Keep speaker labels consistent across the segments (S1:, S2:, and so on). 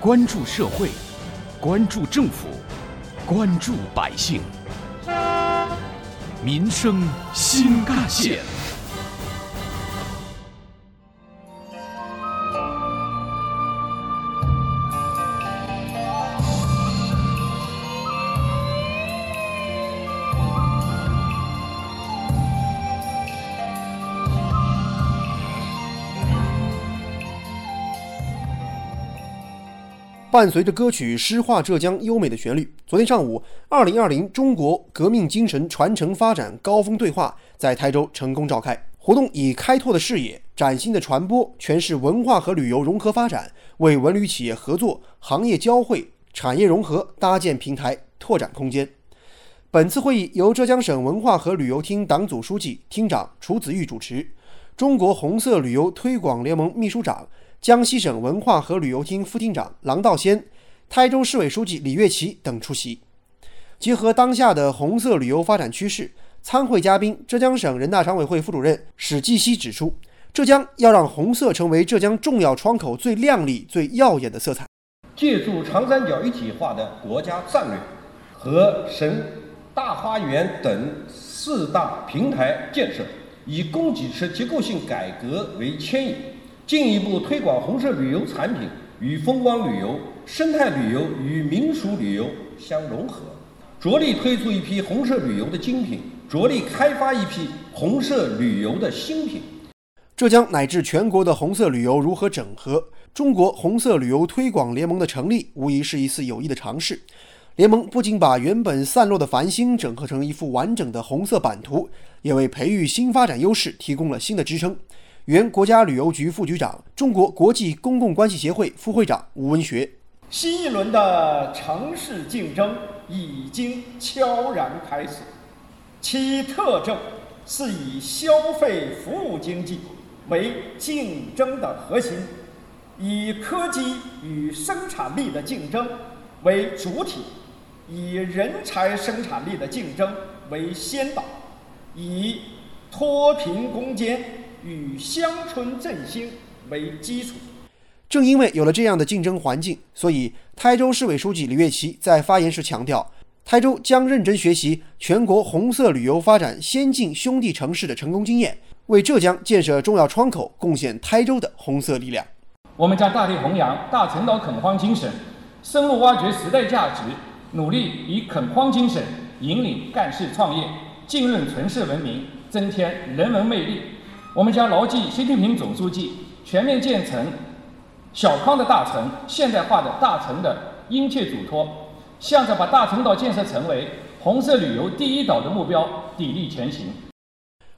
S1: 关注社会，关注政府，关注百姓，民生新干线。
S2: 伴随着歌曲《诗画浙江》优美的旋律，昨天上午，二零二零中国革命精神传承发展高峰对话在台州成功召开。活动以开拓的视野、崭新的传播、诠释文化和旅游融合发展，为文旅企业合作、行业交汇、产业融合搭建平台、拓展空间。本次会议由浙江省文化和旅游厅党组书记、厅长楚子玉主持，中国红色旅游推广联盟秘书长。江西省文化和旅游厅副厅长郎道先、台州市委书记李月琪等出席。结合当下的红色旅游发展趋势，参会嘉宾浙江省人大常委会副主任史继熙指出，浙江要让红色成为浙江重要窗口最亮丽、最耀眼的色彩。
S3: 借助长三角一体化的国家战略和省大花园等四大平台建设，以供给侧结构性改革为牵引。进一步推广红色旅游产品与风光旅游、生态旅游与民俗旅游相融合，着力推出一批红色旅游的精品，着力开发一批红色旅游的新品。
S2: 浙江乃至全国的红色旅游如何整合？中国红色旅游推广联盟的成立，无疑是一次有益的尝试。联盟不仅把原本散落的繁星整合成一幅完整的红色版图，也为培育新发展优势提供了新的支撑。原国家旅游局副局长、中国国际公共关系协会副会长吴文学：
S4: 新一轮的城市竞争已经悄然开始，其特征是以消费服务经济为竞争的核心，以科技与生产力的竞争为主体，以人才生产力的竞争为先导，以脱贫攻坚。与乡村振兴为基础。
S2: 正因为有了这样的竞争环境，所以台州市委书记李月琪在发言时强调，台州将认真学习全国红色旅游发展先进兄弟城市的成功经验，为浙江建设重要窗口贡献台州的红色力量。
S5: 我们将大力弘扬大陈岛垦荒精神，深入挖掘时代价值，努力以垦荒精神引领干事创业，浸润城市文明，增添人文魅力。我们将牢记习近平总书记全面建成小康的大城、现代化的大城的殷切嘱托，向着把大陈岛建设成为红色旅游第一岛的目标砥砺前行。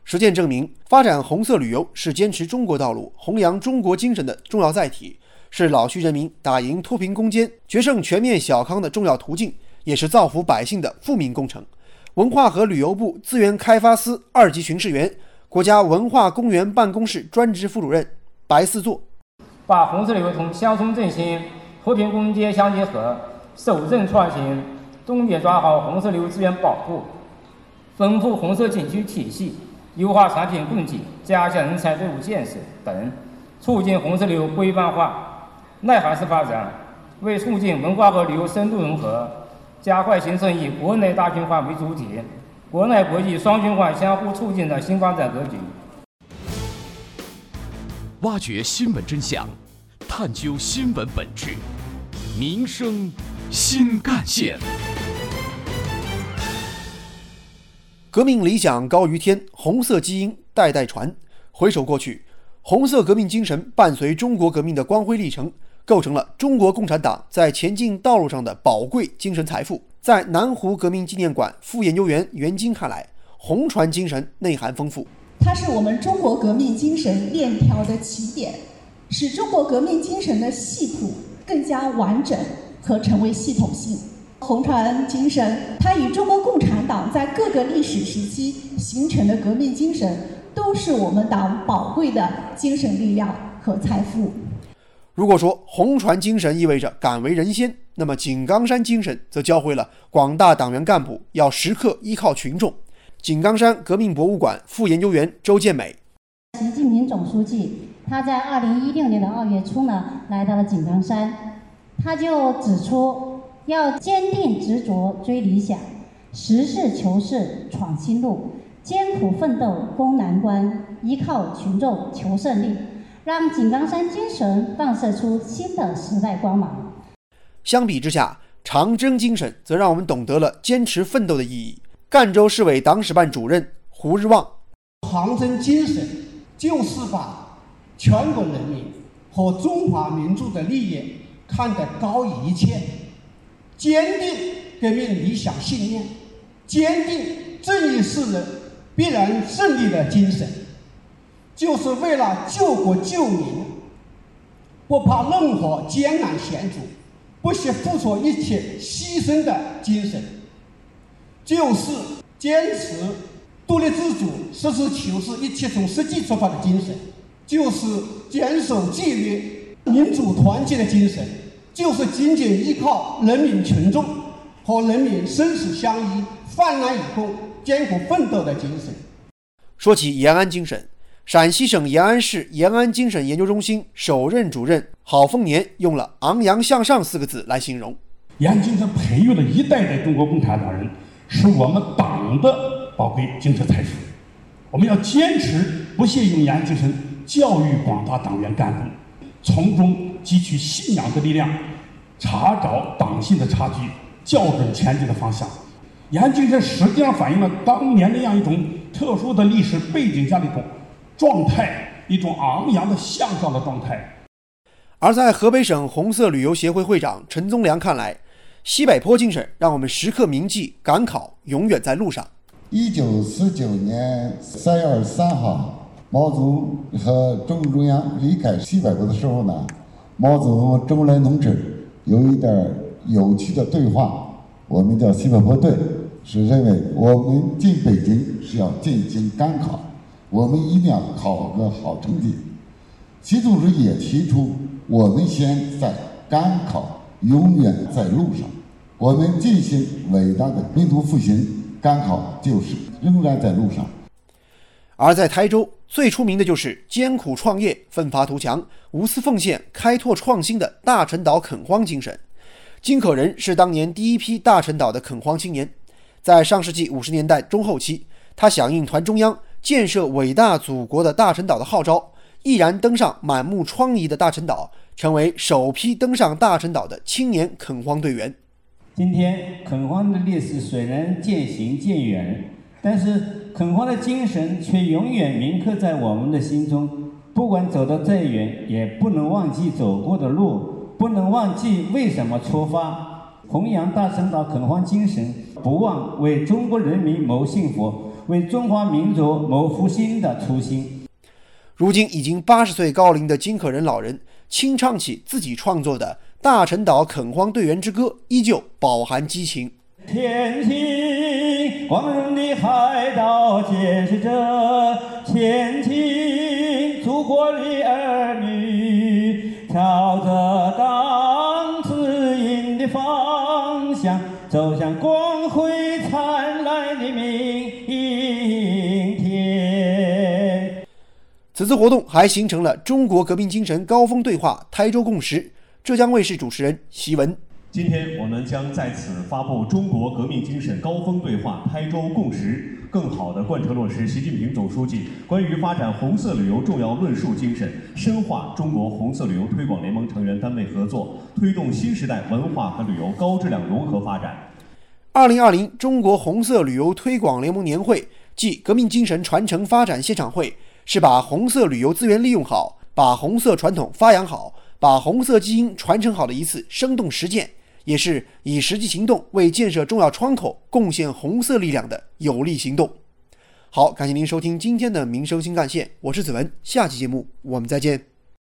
S2: 实践证明，发展红色旅游是坚持中国道路、弘扬中国精神的重要载体，是老区人民打赢脱贫攻坚、决胜全面小康的重要途径，也是造福百姓的富民工程。文化和旅游部资源开发司二级巡视员。国家文化公园办公室专职副主任白四座，
S6: 把红色旅游同乡村振兴、和平攻坚相结合，守正创新，重点抓好红色旅游资源保护，丰富红色景区体系，优化产品供给，加强人才队伍建设等，促进红色旅游规范化、内涵式发展，为促进文化和旅游深度融合，加快形成以国内大循环为主体。国内国际双循环相互促进的新发展格局。
S1: 挖掘新闻真相，探究新闻本质，民生新干线。
S2: 革命理想高于天，红色基因代代传。回首过去，红色革命精神伴随中国革命的光辉历程，构成了中国共产党在前进道路上的宝贵精神财富。在南湖革命纪念馆副研究员袁晶看来，红船精神内涵丰富，
S7: 它是我们中国革命精神链条的起点，使中国革命精神的系谱更加完整和成为系统性。红船精神，它与中国共产党在各个历史时期形成的革命精神，都是我们党宝贵的精神力量和财富。
S2: 如果说红船精神意味着敢为人先，那么井冈山精神则教会了广大党员干部要时刻依靠群众。井冈山革命博物馆副研究员周建美：
S8: 习近平总书记他在二零一六年的二月初呢，来到了井冈山，他就指出，要坚定执着追理想，实事求是闯新路，艰苦奋斗攻难关，依靠群众求胜利，让井冈山精神放射出新的时代光芒。
S2: 相比之下，长征精神则让我们懂得了坚持奋斗的意义。赣州市委党史办主任胡日旺，
S9: 长征精神就是把全国人民和中华民族的利益看得高于一切，坚定革命理想信念，坚定正义是人必然胜利的精神，就是为了救国救民，不怕任何艰难险阻，不惜付出一切牺牲的精神，就是坚持独立自主、实事求是、一切从实际出发的精神，就是坚守纪律、民主团结的精神，就是紧紧依靠人民群众和人民生死相依、患难与共、艰苦奋斗的精神。
S2: 说起延安精神，陕西省延安市延安精神研究中心首任主任郝凤年用了“昂扬向上”四个字来形容。
S10: 延安精神培育了一代代中国共产党人，是我们党的宝贵精神财富。我们要坚持不懈用延安精神教育广大党员干部，从中汲取信仰的力量，查找党性的差距，校准前进的方向。延安精神实际上反映了当年那样一种特殊的历史背景下的一种状态，一种昂扬的向上的状态。
S2: 而在河北省红色旅游协会会长陈宗良看来，西柏坡精神让我们时刻铭记赶考永远在路上。
S11: 一九四九年三月二十三号，毛泽东和中共中央离开西柏坡的时候呢，毛泽东和周恩来同志有一点有趣的对话。我们叫西柏坡队，是认为我们进北京是要进行赶考，我们一定要考个好成绩。习总书记也提出，我们现在赶考永远在路上，我们进行伟大的民族复兴，赶考就是仍然在路上。
S2: 而在台州，最出名的就是艰苦创业、奋发图强、无私奉献、开拓创新的大陈岛垦荒精神。金可人是当年第一批大陈岛的垦荒青年，在上世纪五十年代中后期，他响应团中央建设伟大祖国的大陈岛的号召，毅然登上满目疮痍的大陈岛，成为首批登上大陈岛的青年垦荒队员。
S12: 今天垦荒的历史虽然渐行渐远，但是垦荒的精神却永远铭刻在我们的心中。不管走得再远，也不能忘记走过的路，不能忘记为什么出发。弘扬大陈岛垦荒精神，不忘为中国人民谋幸福，为中华民族谋复兴的初心。
S2: 如今已经八十岁高龄的金可人老人，清唱起自己创作的《大陈岛垦荒队员之歌》，依旧饱含激情。
S12: 天晴，光荣的海岛建设着前进走向光辉灿烂的明天。
S2: 此次活动还形成了中国革命精神高峰对话台州共识。浙江卫视主持人席文。
S13: 今天我们将在此发布中国革命精神高峰对话台州共识，更好地贯彻落实习近平总书记关于发展红色旅游重要论述精神，深化中国红色旅游推广联盟成员单位合作，推动新时代文化和旅游高质量融合发展。
S2: 二零二零中国红色旅游推广联盟年会暨革命精神传承发展现场会，是把红色旅游资源利用好，把红色传统发扬好，把红色基因传承好的一次生动实践。也是以实际行动为建设重要窗口贡献红色力量的有力行动。好，感谢您收听今天的民生新干线，我是子文，下期节目我们再见。